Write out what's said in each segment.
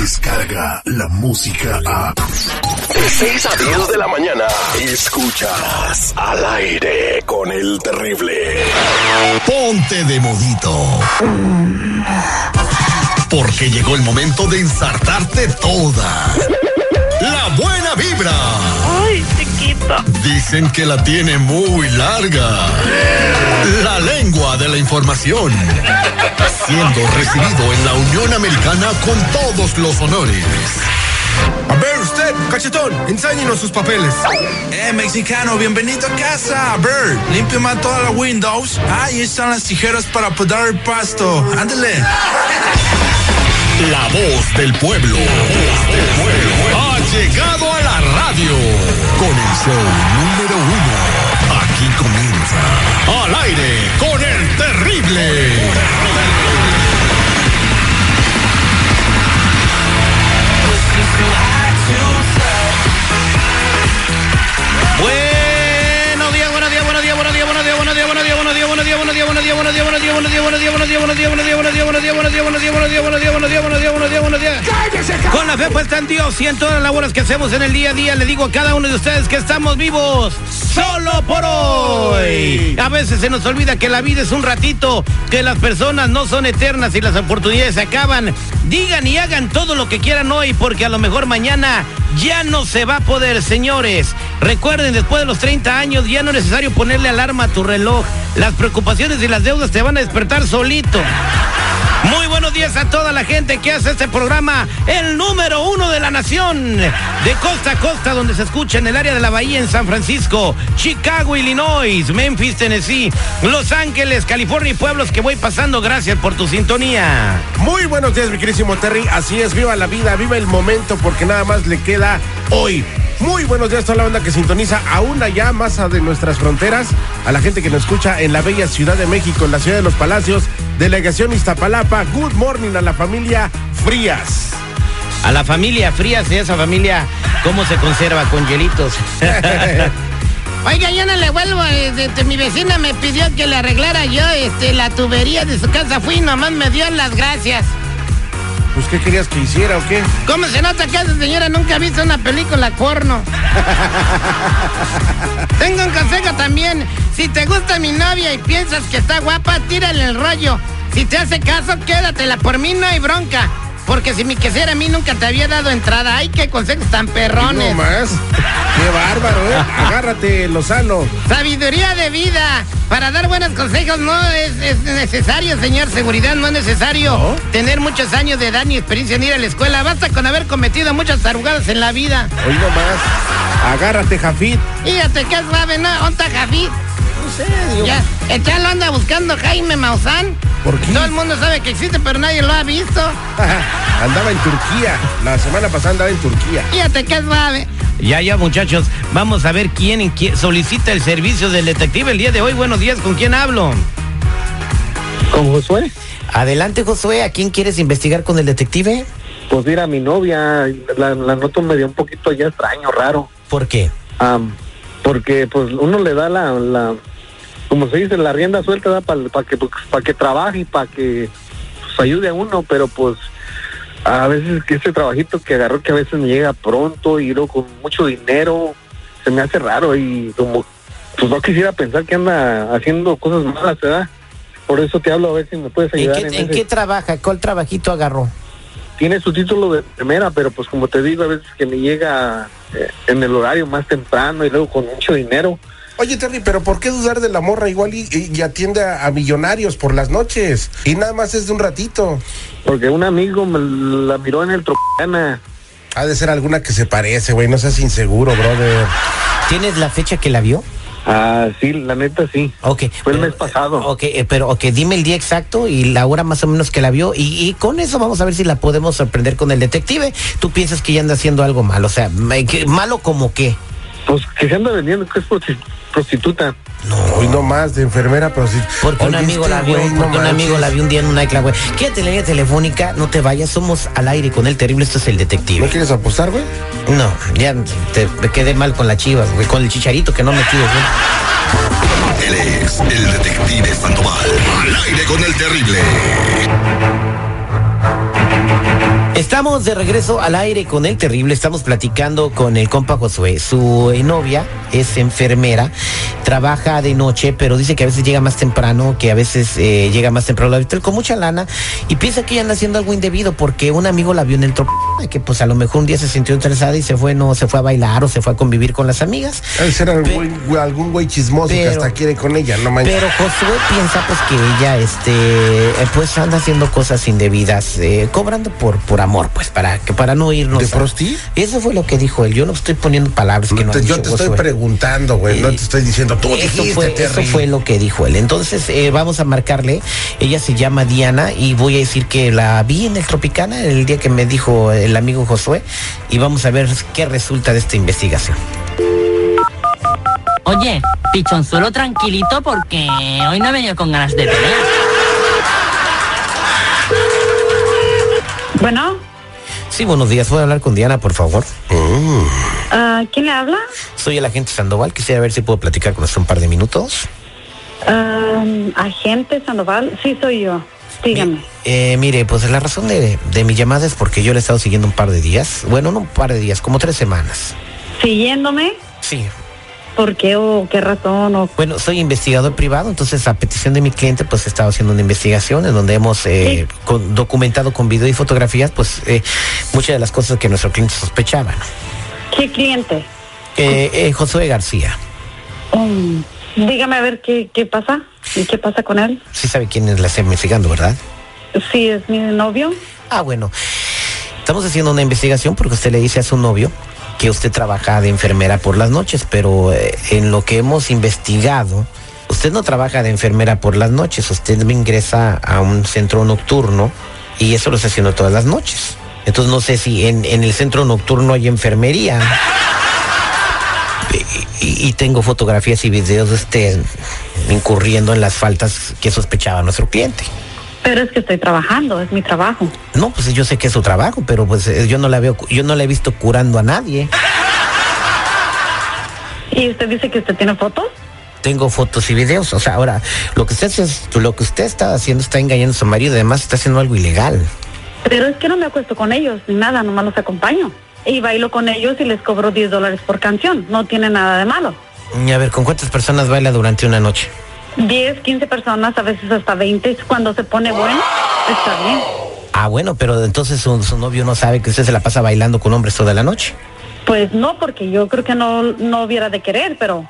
llega la música a... De 6 a 10 de la mañana, escuchas al aire con el terrible. Ponte de modito. Porque llegó el momento de ensartarte toda. La buena vibra. Dicen que la tiene muy larga. La lengua de la información. Siendo recibido en la Unión Americana con todos los honores. A ver usted, cachetón, enséñenos sus papeles. Eh, mexicano, bienvenido a casa. A ver, límpiame todas las windows. Ahí están las tijeras para podar el pasto. Ándale. La voz del pueblo. Ha llegado a la radio. Con el show número uno. Aquí comienza. Al aire con el terrible. Buenos días, buenos días, buenos días, buenos días, buenos días, buenos días, buenos días, buenos días, buenos días, buenos días, buenos días, buenos días, buenos días, buenos días, buenos días, buenos días, buenos días. Con la fe puesta en Dios y en todas las labores que hacemos en el día a día, le digo a cada uno de ustedes que estamos vivos solo por hoy. A veces se nos olvida que la vida es un ratito, que las personas no son eternas y las oportunidades se acaban. Digan y hagan todo lo que quieran hoy, porque a lo mejor mañana ya no se va a poder, señores. Recuerden, después de los 30 años ya no es necesario ponerle alarma a tu reloj. Las preocupaciones y las deudas te van a despertar solito. Muy buenos días a toda la gente que hace este programa, el número uno de la nación, de costa a costa, donde se escucha en el área de la Bahía, en San Francisco, Chicago, Illinois, Memphis, Tennessee, Los Ángeles, California y pueblos que voy pasando. Gracias por tu sintonía. Muy buenos días, mi querísimo Terry. Así es, viva la vida, viva el momento, porque nada más le queda hoy. Muy buenos días a toda la banda que sintoniza aún allá, más a de nuestras fronteras, a la gente que nos escucha en la bella Ciudad de México, en la Ciudad de los Palacios, Delegación Iztapalapa. Good morning a la familia Frías. A la familia Frías y esa familia, ¿cómo se conserva con hielitos? Oiga, yo no le vuelvo, este, mi vecina me pidió que le arreglara yo este, la tubería de su casa. Fui y nomás me dio las gracias. Pues, ¿qué querías que hiciera o qué? ¿Cómo se nota que esa señora nunca ha visto una película porno? Tengo un consejo también. Si te gusta mi novia y piensas que está guapa, tírale el rollo. Si te hace caso, quédatela. Por mí no hay bronca. Porque si mi quesera a mí nunca te había dado entrada. ¡Ay, qué consejos tan perrones! No más. ¡Qué bárbaro, eh! Agárrate, Lozano. Sabiduría de vida. Para dar buenos consejos no es, es necesario, señor seguridad, no es necesario ¿No? tener muchos años de edad ni experiencia en ir a la escuela. Basta con haber cometido muchas tarugadas en la vida. Hoy nomás. Agárrate, Jafit. Fíjate que suave, ¿no? ¿Onta Javid? No sé, digo. Ya, anda buscando Jaime Maussan. ¿Por qué? Todo el mundo sabe que existe, pero nadie lo ha visto. Andaba en Turquía. La semana pasada andaba en Turquía. Fíjate que suave. Ya, ya, muchachos, vamos a ver quién, quién solicita el servicio del detective el día de hoy. Buenos días, ¿con quién hablo? ¿Con Josué? Adelante, Josué, ¿a quién quieres investigar con el detective? Pues mira, mi novia, la, la noto medio un poquito ya extraño, raro. ¿Por qué? Am, porque pues uno le da la, la como se dice, la rienda suelta para que para que trabaje y para que pues, ayude a uno, pero pues a veces que ese trabajito que agarró que a veces me llega pronto y luego con mucho dinero, se me hace raro y como pues no quisiera pensar que anda haciendo cosas malas, ¿verdad? Por eso te hablo a ver si me puedes ¿En ayudar. qué, en en ese- qué trabaja? ¿Cuál trabajito agarró? tiene su título de primera, pero pues como te digo, a veces que me llega eh, en el horario más temprano y luego con mucho dinero. Oye, Terry, pero ¿por qué dudar de la morra igual y, y- y atiende a, a millonarios por las noches? Y nada más es de un ratito. Porque un amigo me la miró en el Tropicana. Ha de ser alguna que se parece, güey. No seas inseguro, brother. ¿Tienes la fecha que la vio? Ah, sí, la neta sí. Ok. Fue el pero- mes pasado. Ok, eh, pero ok, dime el día exacto y la hora más o menos que la vio y, y con eso vamos a ver si la podemos sorprender con el detective. Tú piensas que ella anda haciendo algo malo, o sea, malo como qué. Pues que se anda vendiendo, que es prosti- prostituta. Hoy no más de enfermera, pero sí. Porque un amigo este la vio, güey, no porque un amigo la vio un día en un nightclub, güey. Quédate en la línea telefónica, no te vayas, somos al aire con el terrible, esto es el ¿No detective. quieres apostar, güey? No, ya te, me quedé mal con la chivas, güey, con el chicharito que no metí, güey. Él es el detective Sandoval. Al aire con el terrible. Estamos de regreso al aire con el terrible. Estamos platicando con el compa Josué. Su eh, novia es enfermera, trabaja de noche, pero dice que a veces llega más temprano, que a veces eh, llega más temprano al hotel con mucha lana y piensa que ella anda haciendo algo indebido porque un amigo la vio en el que pues a lo mejor un día se sintió interesada y se fue, no, se fue a bailar o se fue a convivir con las amigas. Debe ser algún güey- chismoso que hasta quiere con ella, no manches. Pero Josué piensa pues que ella este eh, pues anda haciendo cosas indebidas, eh, cobrando por por amor, pues para que para no irnos. ¿De prosti? Eso fue lo que dijo él. Yo no estoy poniendo palabras que no ha Te- yo dicho te estoy preguntando, güey, no te estoy diciendo tú Eso dijiste, fue, eso fue lo que dijo él. Entonces, eh, vamos a marcarle. Ella se llama Diana y voy a decir que la vi en el Tropicana el día que me dijo el amigo Josué y vamos a ver qué resulta de esta investigación. Oye, pichonzuelo tranquilito porque hoy no he venido con ganas de pelear. Bueno, Sí, buenos días. ¿Puedo hablar con Diana, por favor? ah, ¿quién le habla? Soy el agente Sandoval. Quisiera ver si puedo platicar con usted un par de minutos. Ah, agente Sandoval, sí soy yo. Dígame. Eh, mire, pues la razón de, de mi llamada es porque yo le he estado siguiendo un par de días. Bueno, no un par de días, como tres semanas. Siguiéndome, Sí. ¿por qué o qué razón o Bueno, soy investigador privado, entonces a petición de mi cliente, pues he estado haciendo una investigación en donde hemos eh, con- documentado con video y fotografías, pues eh, muchas de las cosas que nuestro cliente sospechaba. qué cliente? Eh, eh, Josué García, Um, dígame a ver qué, qué pasa y qué pasa con él. sí sabe quién es la está investigando, ¿verdad? Sí, es mi novio. Ah, bueno. Estamos haciendo una investigación porque usted le dice a su novio que usted trabaja de enfermera por las noches, pero eh, en lo que hemos investigado, usted no trabaja de enfermera por las noches, usted ingresa a un centro nocturno y eso lo está haciendo todas las noches. Entonces no sé si en, en el centro nocturno hay enfermería. Y, tengo fotografías y videos de usted incurriendo en las faltas que sospechaba nuestro cliente. Pero es que estoy trabajando, es mi trabajo. No, pues yo sé que es su trabajo, pero pues eh, yo no la veo, yo no la he visto curando a nadie. ¿Y usted dice que usted tiene fotos? Tengo fotos y videos. O sea, ahora, lo que usted lo que usted está haciendo está engañando a su marido, además está haciendo algo ilegal. Pero es que no me acuesto con ellos ni nada, nomás los acompaño. Y bailo con ellos y les cobro 10 dólares por canción. No tiene nada de malo. Y a ver, ¿con cuántas personas baila durante una noche? 10, 15 personas, a veces hasta 20. Cuando se pone bueno, está bien. Ah, bueno, pero entonces su, su novio no sabe que usted se la pasa bailando con hombres toda la noche. Pues no, porque yo creo que no, no hubiera de querer, pero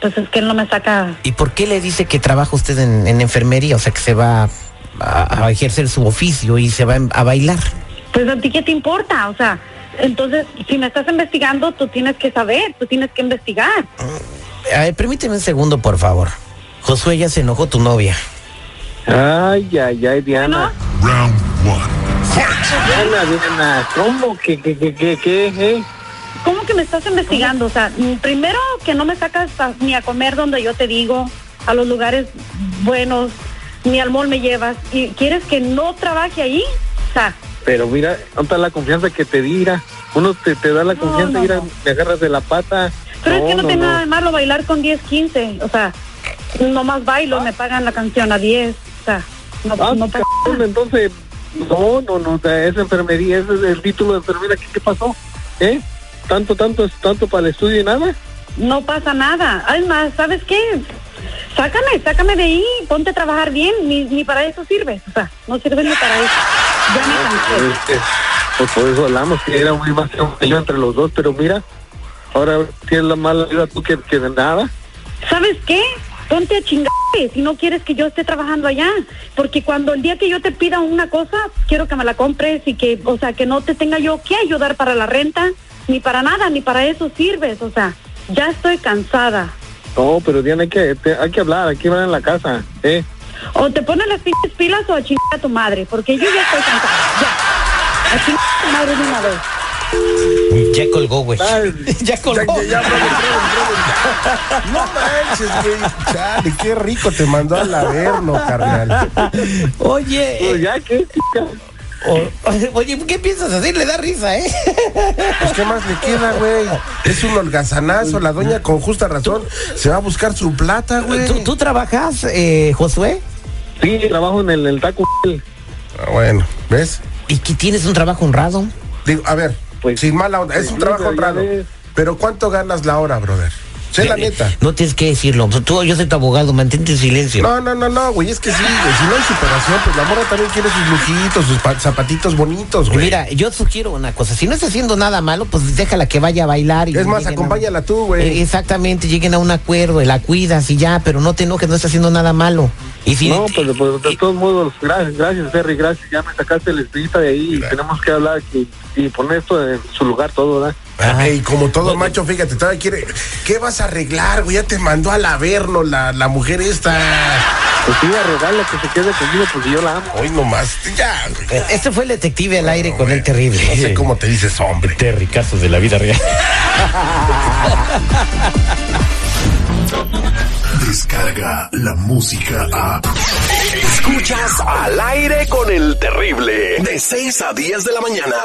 pues es que él no me saca. ¿Y por qué le dice que trabaja usted en, en enfermería? O sea, que se va a, a ejercer su oficio y se va a bailar. Pues a ti qué te importa, o sea, entonces si me estás investigando, tú tienes que saber, tú tienes que investigar. A ver, permíteme un segundo, por favor. Josué ya se enojó tu novia. Ay, ay, ay, Diana. Round one. Diana, Diana, ¿cómo? ¿Qué, qué, qué, qué, qué? eh? ¿Cómo que me estás investigando? O sea, primero que no me sacas a- ni a comer donde yo te digo, a los lugares buenos, ni al mall me llevas, y quieres que no trabaje ahí, o sea, Pero mira, ¿dónde está la confianza que te dira? Uno te, te da la No, confianza, no, mira, no. te agarras de la pata. pero es que no, tiene nada de malo bailar con 10, 15, o sea, nomás bailo, me pagan la canción a 10, o sea, no, Ah, no cabrón, entonces, no, no, no, o sea, esa enfermería, ese es el título de enfermera, ¿qué, qué pasó? ¿Eh? ¿Tanto, tanto, tanto para el estudio y nada? No pasa nada. Además, ¿sabes qué? Sácame, sácame de ahí, ponte a trabajar bien, ni, ni para eso sirves. O sea, no sirves ni para eso. Ya me cansé. Pues por eso hablamos, que era muy más yo entre los dos, pero mira, ahora tienes la mala vida tú que, que de nada. ¿Sabes qué? Ponte a chingarte si no quieres que yo esté trabajando allá. Porque cuando el día que yo te pida una cosa, quiero que me la compres y que, o sea, que no te tenga yo que ayudar para la renta, ni para nada, ni para eso sirves. O sea, ya estoy cansada. No, pero Diana, hay que, te- hay que hablar, hay que hablar en la casa, ¿eh? O te pones las pinches pilas o a chingar a tu madre, porque yo ya estoy cansada. Ya. Madre de una vez. Ya colgó, güey. Ya Ya, colgó. ya, ya, brother. No manches, güey. Chale, qué rico te mandó al averno, carnal. Oye, pues ya, ¿qué? o- oye, ¿qué piensas hacer? Le da risa, ¿eh? Pues, ¿qué más le queda, güey? Es un holgazanazo. La doña, con justa razón, se va a buscar su plata, güey. ¿Tú, tú trabajas, eh, Josué? Sí, trabajo en el, el taco. Ah, bueno, ¿ves? ¿Y que tienes un trabajo honrado? Digo, a ver, Pues, sin mala onda, es pues un sí, trabajo honrado. Pero ¿cuánto ganas la hora, brother? Sé la Eh, neta. No tienes que decirlo. Tú, yo soy tu abogado, mantente en silencio. No, no, no, no, güey, es que sí, güey. Si no hay superación, pues la morra también quiere sus lujitos, sus pa- zapatitos bonitos, güey. Mira, yo sugiero una cosa. Si no está haciendo nada malo, pues déjala que vaya a bailar. Y Es más, lleguen a- acompáñala tú, güey. Eh, exactamente, lleguen a un acuerdo, la cuidas y ya, pero no te enojes, no está haciendo nada malo. Y si, No, pues, de todos modos, gracias, gracias, Terry, gracias. Ya me sacaste la espinita de ahí y tenemos que hablar y, y poner esto en su lugar todo, ¿verdad? Ajá, y como todo macho, fíjate, todavía quiere. ¿Qué vas a arreglar, güey? Ya te mandó al averno la, la mujer esta. Pues sí, arreglarle que se quede conmigo porque yo la amo. Hoy nomás, ya, güey. este fue el detective al aire con güey. el terrible. No sé cómo te dices, hombre. Terry, casos de la vida real. Descarga la música a. Escuchas al aire con el terrible. De 6 a 10 de la mañana.